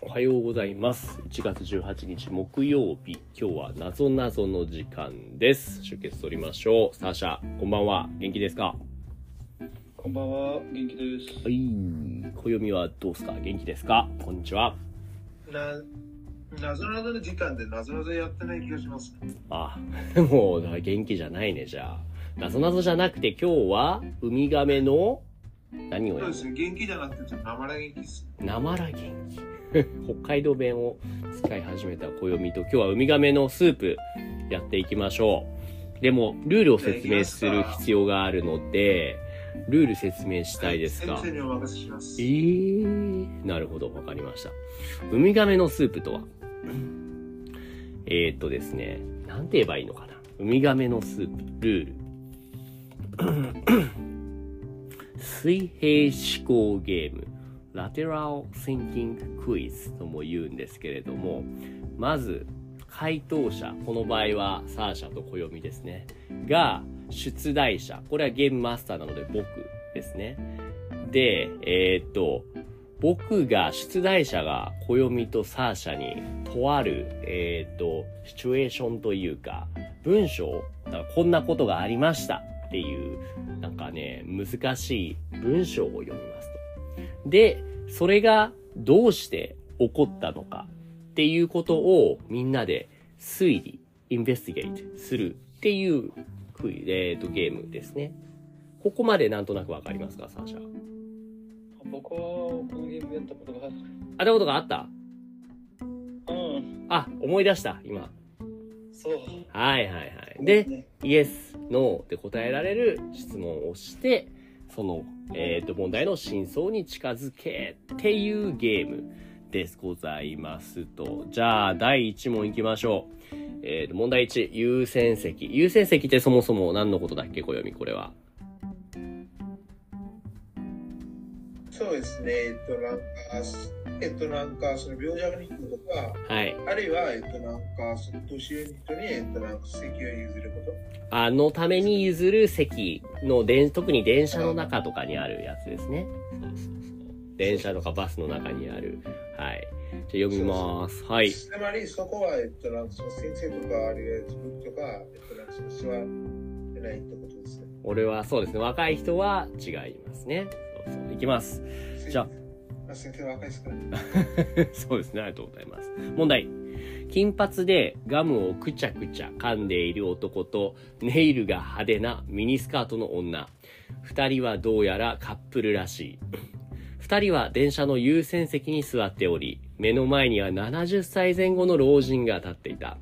おはようございます。1月18日木曜日。今日はなぞなぞの時間です。出血取りましょう。サーシャ、こんばんは。元気ですか？こんばんは、元気です。はい。暦はどうすか？元気ですか？こんにちは。な、なぞなぞの時間でなぞなぞやってない気がします。あ、もう元気じゃないね、じゃあ。なぞなぞじゃなくて今日はウミガメの何をやるそうですね、元気じゃなくて、なまら元気です。なまら元気。北海道弁を使い始めた暦と今日はウミガメのスープやっていきましょう。でも、ルールを説明する必要があるので、ルール説明したいですか、先生にお任せしますえ。ー、なるほど、わかりました。ウミガメのスープとは？えー、っとですね、なんて言えばいいのかな？ウミガメのスープ、ルール。水平思考ゲーム、ラテラル Thinking Quiz とも言うんですけれども、まず、回答者、この場合はサーシャと暦ですね、が出題者、これはゲームマスターなので僕ですね。で、えーっと、僕が、出題者が暦とサーシャにとある、えーっと、シチュエーションというか、文章、だからこんなことがありましたっていう、なんかね、難しい文章を読み。で、それがどうして起こったのかっていうことをみんなで推理、インベスティゲートするっていうクイ、えーっと、ゲームですね。ここまでなんとなくわかりますか、サーシャ。僕はこのゲームやったことがある。あったことがあった？うん、あ、思い出した、今。そう。はいはいはい。で、ね、イエス、ノーで答えられる質問をして、その、えっ、と、問題の真相に近づけっていうゲームですございますと。じゃあ、第1問いきましょう。えっ、と、問題1、優先席。優先席ってそもそも何のことだっけ、暦、これは。そうですね、えっと、なんか、えっと、なんか、その病弱な人とか、はい。あるいは、えっと、なんか、その年上の人に、えっと、なんか、席を譲ること。あのために譲る席の電、特に電車の中とかにあるやつですね。電車とかバスの中にある。はい。じゃあ読みます。はい。つまり、そこは、えっと、なんか、先生とか、あるいは自分とか、えっと、なんか、その座れないってことですね。俺はそうですね。若い人は違いますね。そうそう。いきます。じゃああ、先生若いですからね。そうですね。ありがとうございます。問題。金髪でガムをくちゃくちゃ噛んでいる男とネイルが派手なミニスカートの女。二人はどうやらカップルらしい。二人は電車の優先席に座っており、目の前には70歳前後の老人が立っていた。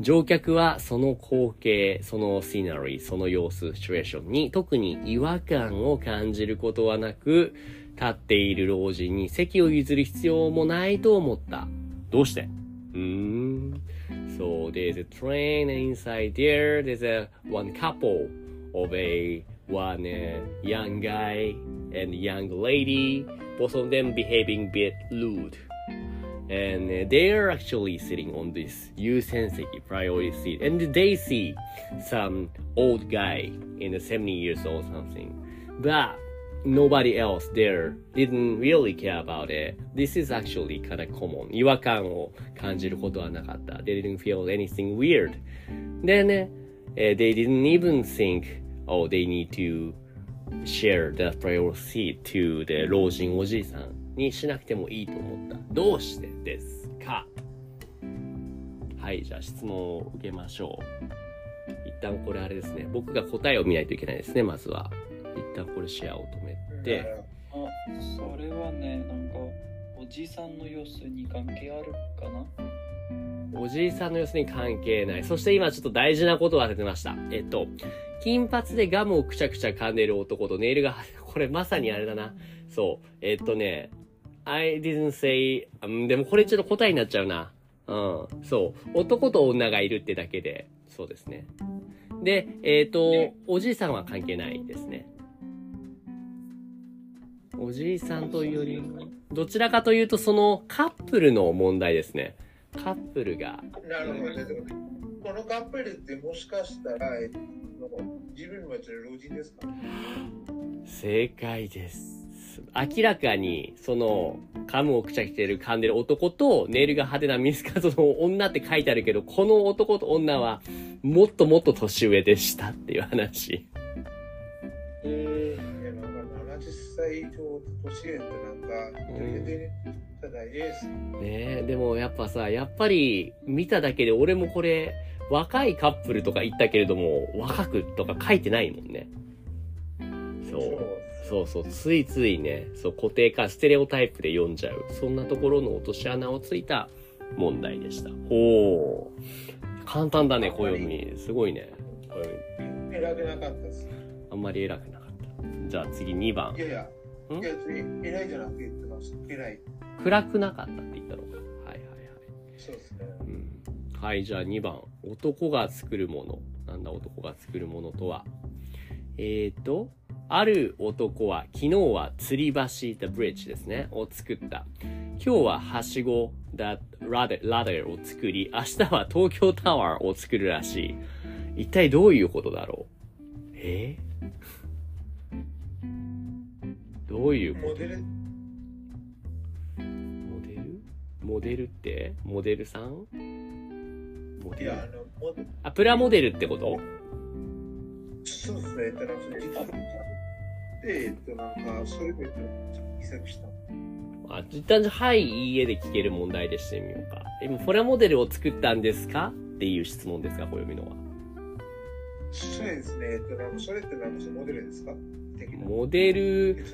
乗客はその光景、そのシナリー、その様子、シチュエーションに特に違和感を感じることはなく、立っている老人に席を譲る必要もないと思った。どうして？うーん。So there's a train inside there there's a one couple of a one uh, young guy and young lady, both of them behaving bit rude. And uh, they're actually sitting on this Yusenseki priority seat. And they see some old guy in the 70 years old something. But nobody else there didn't really care about it. This is actually kind of common. 違和感を感じることはなかった。They didn't feel anything weird. Then uh, they didn't even think, oh, they need to share the priority to the 老人おじいさんにしなくてもいいと思った。どうしてですかはい、じゃあ質問を受けましょう。一旦これあれですね。僕が答えを見ないといけないですね、まずは。一旦これシェアを止めて。あ、それはね、なんか、おじさんの様子に関係あるかな？おじいさんの様子に関係ない。そして今ちょっと大事なことを当ててました。えっと、金髪でガムをくちゃくちゃ噛んでる男とネイルが、これまさにあれだな。そう。えっとね、I didn't say, うんでもこれちょっと答えになっちゃうな。うん。そう。男と女がいるってだけで、そうですね。で、えっ、と、おじいさんは関係ないですね。おじいさんというより、どちらかというとそのカップルの問題ですね。カップルが、なるほどね。このカップルってもしかしたら、えっと自分も老人ですか？正解です。明らかに、その、カムをくちゃくちゃる噛んでる男と、ネイルが派手なミニスカートの女って書いてあるけど、この男と女は、もっともっと年上でしたっていう話。70歳以上年上ってなんか、全然、ただ、エース。ねえ、でもやっぱさ、やっぱり見ただけで俺もこれ、若いカップルとか言ったけれども、若くとか書いてないもんね。そう。そうそう、ついついね、そう、固定化、ステレオタイプで読んじゃう。そんなところの落とし穴をついた問題でした。ほう。簡単だね、暦。すごいね。暦偉くなかったです。あんまり偉くなかった。じゃあ次2番い。やいや、ん暗くなかったって言ったのか。はいはいはい。そうですね。うんはい、じゃあ2番。男が作るもの。なんだ男が作るものとは。えーと、ある男は、昨日は吊り橋、the bridge ですね、を作った。今日ははしご、the ladder, ladder を作り、明日は東京タワーを作るらしい。一体どういうことだろうえーどういうモデル、モデル？モデルって？モデルさん？モデルいや、あの、モデル、あ、プラモデルってこと？そうですね。えっと、なんか、実は、で、えっと、なんか、それで、した。あ、一旦じゃあ、はい、いいえで聞ける問題でしてみようか。今、プラモデルを作ったんですか？っていう質問ですか、暦のは。そうですね。えっと、なんか、それってなんモデルですか。モデル。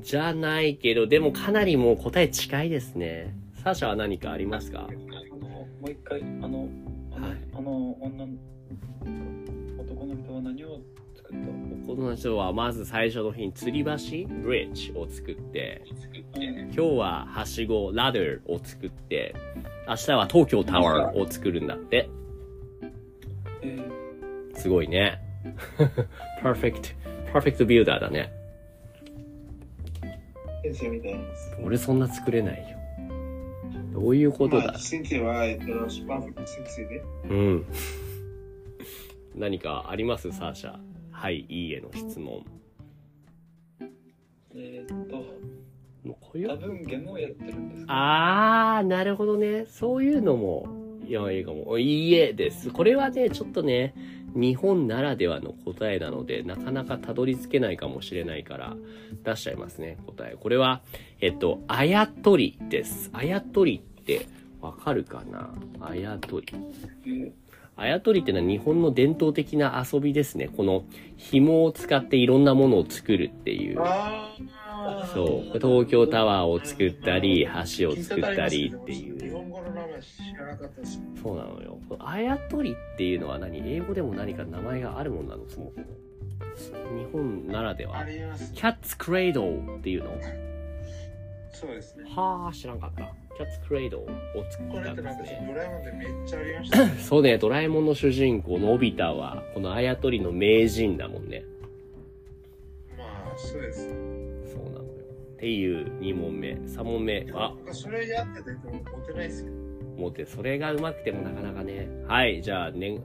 じゃないけど、でもかなりもう答え近いですね。サーシャは何かありますか？あのもう一回あのあの,、はいあの女の男の人は何を作った？この人はまず最初の日に吊り橋、ブリッジを作って、うん今日ははしご、ラダーを作って、明日は東京タワーを作るんだって。えすごいね。パーフェクト、パーフェクトビルダーだね。先生みたいです。俺そんな作れないよ。どういうことだ？まあ、先生は、えっと、スパーフェクト先生で。うん。何かあります？サーシャ。はい、いいえの質問。ー、えーっともうこういう多分ゲームをやってるんですかあー、なるほどね。そういうのも、いや、いいかも。いいえです。これはね、ちょっとね、日本ならではの答えなので、なかなかたどり着けないかもしれないから、出しちゃいますね、答え。これは、えっと、あやとりです。あやとりって、わかるかな？あやとり。えーあやとりってのは日本の伝統的な遊びですね。この紐を使っていろんなものを作るっていう。そう。東京タワーを作ったり、橋を作ったりってい日う。知らなかったです。そうなのよ。あやとりっていうのは何？英語でも何か名前があるもんなの？そもそも。日本ならであは。ります。キャッツクレイドルっていうの？そうですね。はあ、知らんかった。キャッツクレイドルを作こったんですね。ドラえもんでめっちゃありましたね。そうね、ドラえもんの主人公のび太は、このあやとりの名人だもんね。まあ、そうです。そうなのよ。っていう2問目。3問目。あそれやっててもモテないですよ。もうて、それがうまくてもなかなかね。はい、じゃあ、ね、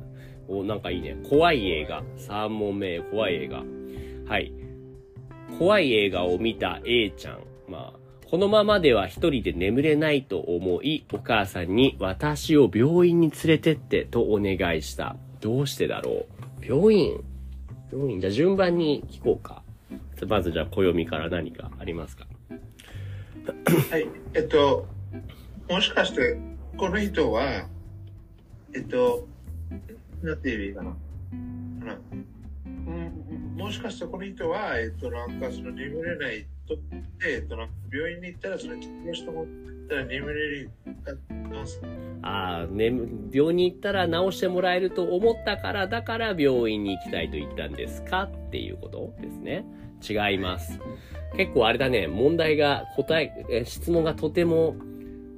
お、なんかいいね。怖い映画。3問目、怖い映画。はい。怖い映画を見た A ちゃん。まあ、このままでは一人で眠れないと思い、お母さんに私を病院に連れてってとお願いした。どうしてだろう？病院？病院？じゃあ順番に聞こうか。まずじゃあ、暦から何かありますか？はい。えっと、もしかして、この人は、えっと、なんて言えばいいかな。あのうんもしかしてこの人は、えっと、なんかその眠れないとって、えっと、なんか病院に行ったら、その治療してもらったら眠れるああ、ね、病院に行ったら治してもらえると思ったから、だから病院に行きたいと言ったんですかっていうことですね。違います。結構あれだね、問題が答え、え質問がとても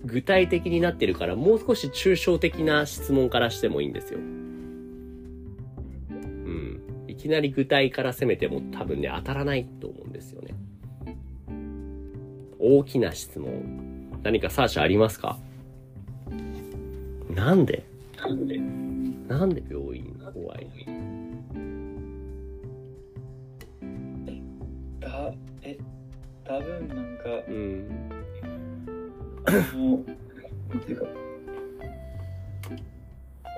具体的になってるから、もう少し抽象的な質問からしてもいいんですよ。うん。いきなり具体から攻めても多分ね、当たらないと思うんですよね。大きな質問。何かサーシャありますか？なんで？なんで？なんで病院怖いだえ多分なんか、うん。もう、なんていうか、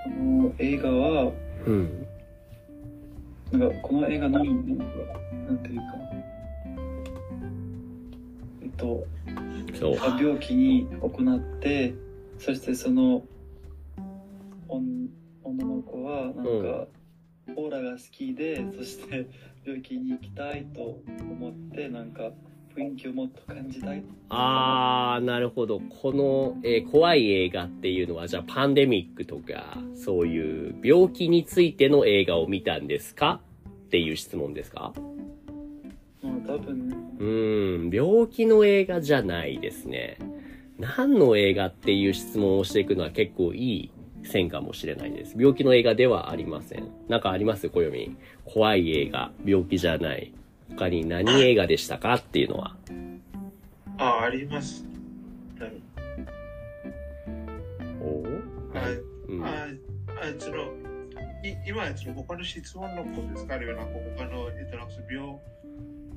この映画は、うん。なんかこの映画の、なんていうか、えっと、病気に行って、そしてその、女女の子はなんか、オーラが好きで、そして病気に行きたいと思って、なんか雰囲気をもっと感じたい。あー、なるほど。この、えー怖い映画っていうのは、じゃあパンデミックとか、そういう病気についての映画を見たんですか？っていう質問ですか？まあ多分ね、うん、病気の映画じゃないですね。何の映画っていう質問をしていくのは結構いい線かもしれないです。病気の映画ではありません。なんかあります？暦。怖い映画、病気じゃない。他に何映画でしたかっていうのは。あ、あります。はいおはいうん、あ、あ、その、い今、その他の質問のことですかあるいはなんか他の、えっと、なんか病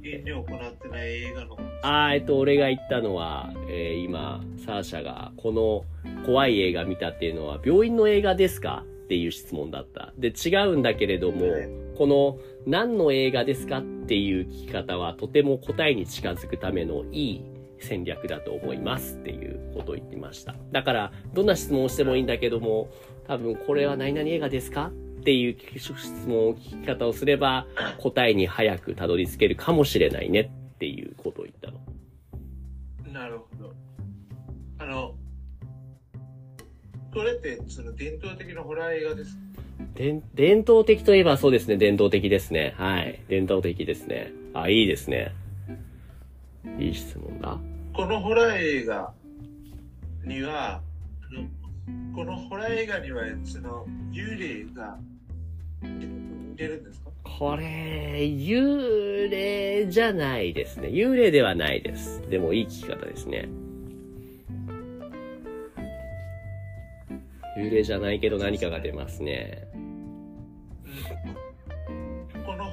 院で行ってない映画のあーえっと、俺が言ったのは、えー今、サーシャがこの怖い映画見たっていうのは、病院の映画ですかっていう質問だった。で、違うんだけれどもはい、この何の映画ですかっっていう聞き方は、とても答えに近づくためのいい戦略だと思いますっていうことを言ってました。だから、どんな質問をしてもいいんだけども、多分これは何々映画ですかっていう質問を聞き方をすれば、答えに早くたどり着けるかもしれないねっていうことを言ったの。なるほど。あの、これってその伝統的なホラー映画ですか？伝伝統的といえばそうですね、伝統的ですね。はい。伝統的ですね。あ、いいですね。いい質問だ。このホラー映画には、このホラー映画には、その、幽霊が出るんですか？これ、幽霊じゃないですね。幽霊ではないです。でもいい聞き方ですね。幽霊じゃないけど何かが出ますね。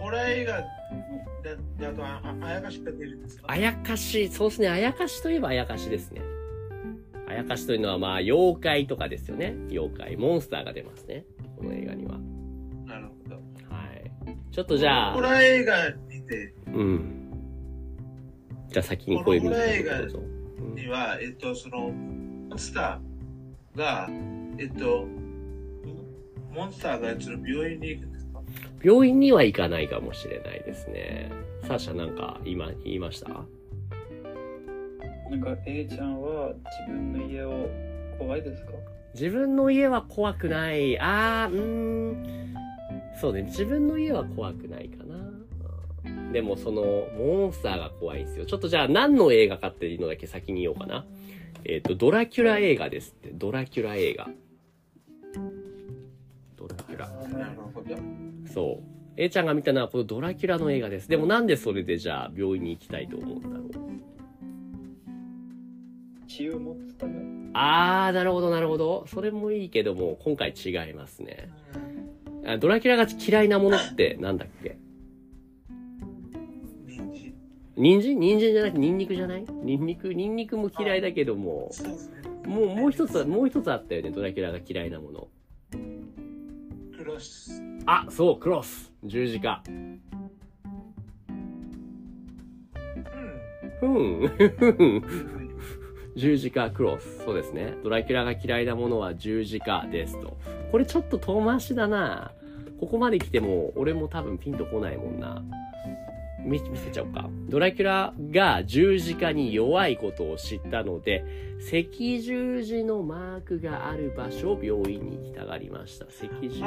ホラー映画だだとあああやかしが出るんですか？あやかし、そうですね。あやかしといえばあやかしですね。あやかしというのはまあ、妖怪とかですよね。妖怪、モンスターが出ますね。この映画には。なるほど。はい。ちょっとじゃあ、ホラー映画にて、うん。じゃあ先に声見このホラー映画どうぞ。うんには、えっと、その、モンスターが、えっと、モンスターがその病院に行くんで病院には行かないかもしれないですね。サーシャなんか今言いました？なんか A ちゃんは自分の家を怖いですか？自分の家は怖くない。あー、うーん。そうね。自分の家は怖くないかな。うんでもその、モンスターが怖いんですよ。ちょっとじゃあ何の映画かっていうのだけ先に言おうかな。えっ、と、ドラキュラ映画ですって。ドラキュラ映画。ドラキュラ。そう。A ちゃんが見たのはこのドラキュラの映画です。でもなんでそれでじゃあ病院に行きたいと思うんだろう。血を持つため？あー、なるほどなるほど。それもいいけども、今回違いますね。あドラキュラが嫌いなものってなんだっけ？人参。人参？じゃなくてニンニクじゃない？ニンニク？ニンニクも嫌いだけども。もう、もう一つ、もう一つあったよね、ドラキュラが嫌いなもの。クロス。あ、そう、クロス。十字架。うん。ふん。ふん。十字架クロス。そうですね。ドラキュラが嫌いなものは十字架ですと。これちょっと遠回しだな。ここまで来ても、俺も多分ピンとこないもんな。見見せちゃおうか。ドラキュラが十字架に弱いことを知ったので、赤十字のマークがある場所を病院に行きたがりました。赤十字。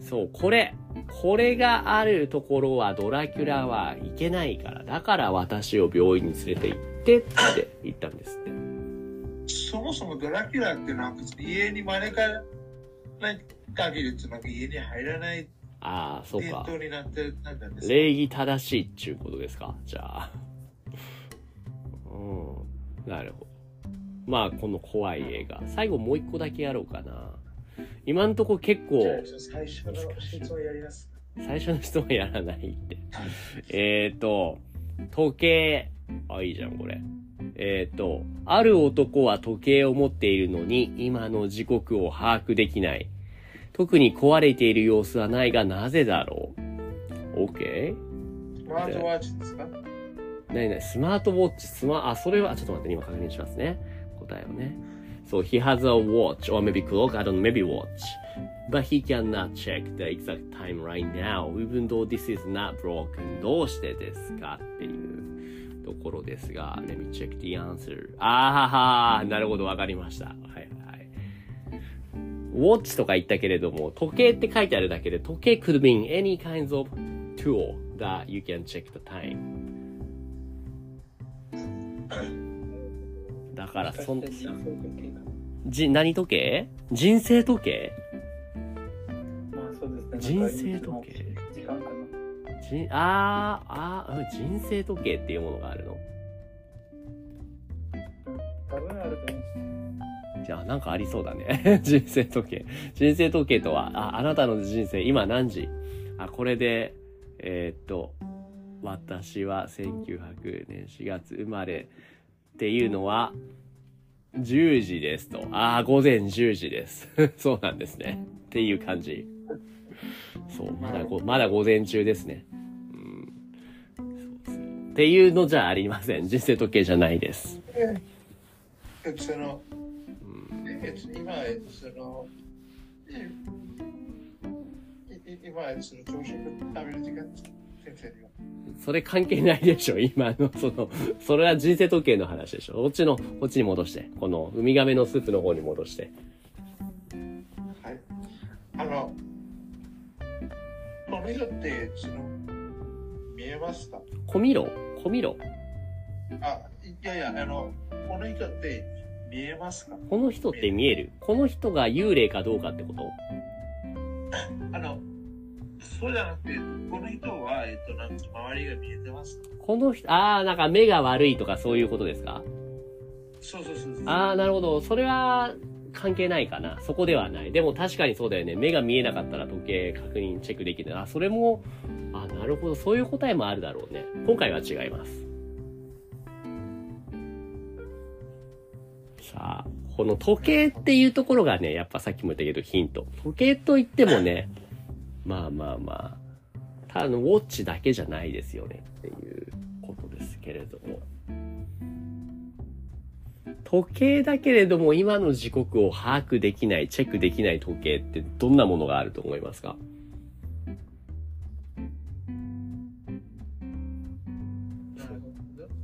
そう、これ。これがあるところはドラキュラは行けないから。だから私を病院に連れて行ってって言ったんですって。そもそもドラキュラってなんか家に招かない限りってなんか家に入らないああ、そうか。伝統になってなんだんですか礼儀正しいっちゅうことですか？じゃあ。うん。なるほど。まあ、この怖い映画。最後もう一個だけやろうかな。今んとこ結構最初の質問やります。最初の人はやらないって。えーと、時計。あ、いいじゃん、これ。えっ、と、ある男は時計を持っているのに、今の時刻を把握できない。特に壊れている様子はないが、なぜだろう ?OK? スマートワッチですかなになにスマートウォッチ、スマ、あ、それは、ちょっと待って、今確認しますね。答えをね。そう、he has a watch, or maybe clock, I don't know, maybe watch. But he cannot check the exact time right now, even though this is not broken. どうしてですかっていうところですが、let me check the answer. あーははなるほど、わかりました。はいはい。ウォッチとか言ったけれども、時計って書いてあるだけで、時計 could mean any kinds of tool that you can check the time. だから、そんじ、何時計？人生時計？まあそうですね。人生時計？時間かな。じあー、あー、うん人生時計っていうものがあるの？多分あると思う。じゃあ、なんかありそうだね。人生時計。人生時計とは、あ、あなたの人生、今何時？あ、これで、えーっと、私は1900年4月生まれっていうのは、10時ですと。ああ、午前10時です。そうなんですね。っていう感じ。そう、まだご、まだ午前中ですね。うん。そうそう。っていうのじゃありません。人生時計じゃないです。の、うんえっと、今、えっと、その、今、その、朝食食べる時間、先生には。それ関係ないでしょ今の、その、それは人生時計の話でしょこっちの、こっちに戻して。この、ウミガメのスープの方に戻して。はい。あの、この人って、その、見えますか？コミロ？コミロ？あ、いやいや、あの、この人って見えますか？この人って見える？この人が幽霊かどうかってこと？あの、そうじゃなくて、この人は、えっと、なんか周りが見えてますか？この人、あー、なんか目が悪いとかそういうことですか？そうそうそうそう。あー、なるほど。それは関係ないかな。そこではない。でも確かにそうだよね。目が見えなかったら時計確認チェックできない。あ、それも、あ、なるほど。そういう答えもあるだろうね。今回は違います。さ、この時計っていうところがね、やっぱさっきも言ったけどヒント。時計といってもね、まあまあまあ、ただのウォッチだけじゃないですよねっていうことですけれども。時計だけれども今の時刻を把握できない、チェックできない時計ってどんなものがあると思いますか？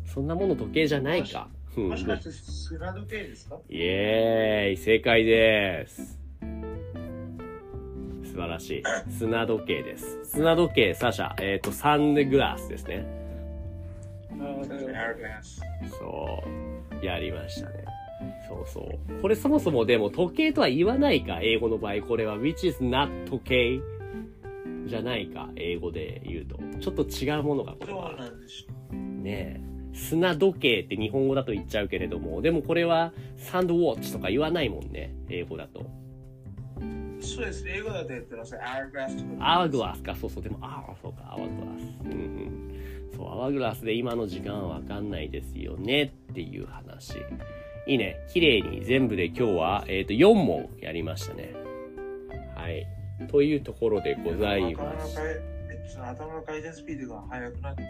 そんなもの時計じゃないか。うんもしかして砂時計ですか？イエーイ正解です。素晴らしい。砂時計です。砂時計、サシャ、えっ、と、サンデグラスですね。そう。やりましたね。そうそう。これそもそもでも時計とは言わないか、英語の場合。これは which is not 時計？じゃないか、英語で言うと。ちょっと違うものがこれそはう。なんです。ねえ。砂時計って日本語だと言っちゃうけれども、でもこれはサンドウォッチとか言わないもんね、英語だと。そうです。英語だと言ってます。Hourglass とか。アワーグラスか、そうそう、でも、ああ、そうか、アワーグラス。うんうん。そう、アワーグラスで今の時間はわかんないですよねっていう話。いいね。綺麗に全部で今日は、えっ、と、4問やりましたね。はい。というところでございます。その頭の回転スピードが速くなった。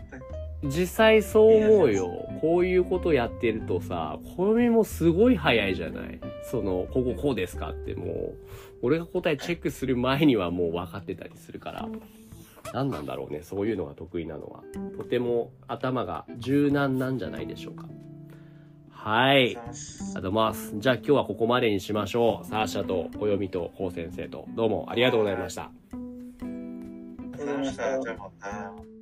実際そう思うよ。こういうことやってるとさ、これもすごい早いじゃない？その、こここうですかってもう、俺が答えチェックする前にはもう分かってたりするから。何なんだろうね、そういうのが得意なのは。とても頭が柔軟なんじゃないでしょうか。はい。ありがとうございます。じゃあ今日はここまでにしましょう。サーシャと暦とコウ先生と、どうもありがとうございました。ありがとうございました。じゃあまた。